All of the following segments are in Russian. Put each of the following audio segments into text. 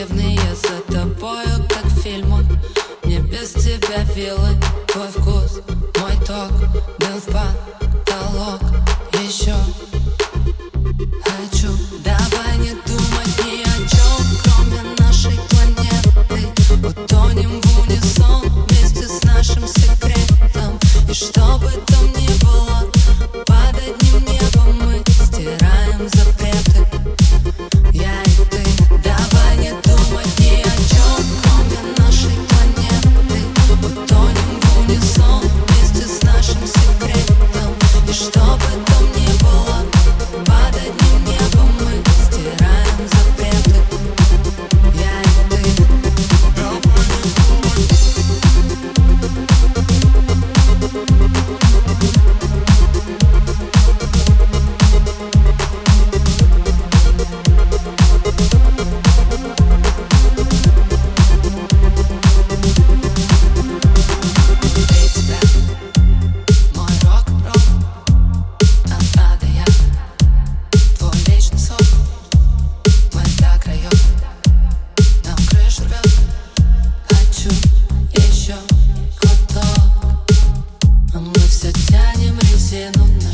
деревные за тобою, как в фильмах Мне без тебя вилы, твой вкус, мой ток Был в потолок. Еще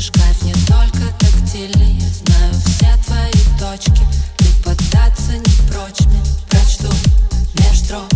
шкаф не только тактильный Я знаю все твои точки. Ты поддаться не прочь. Мне Прочту меж строк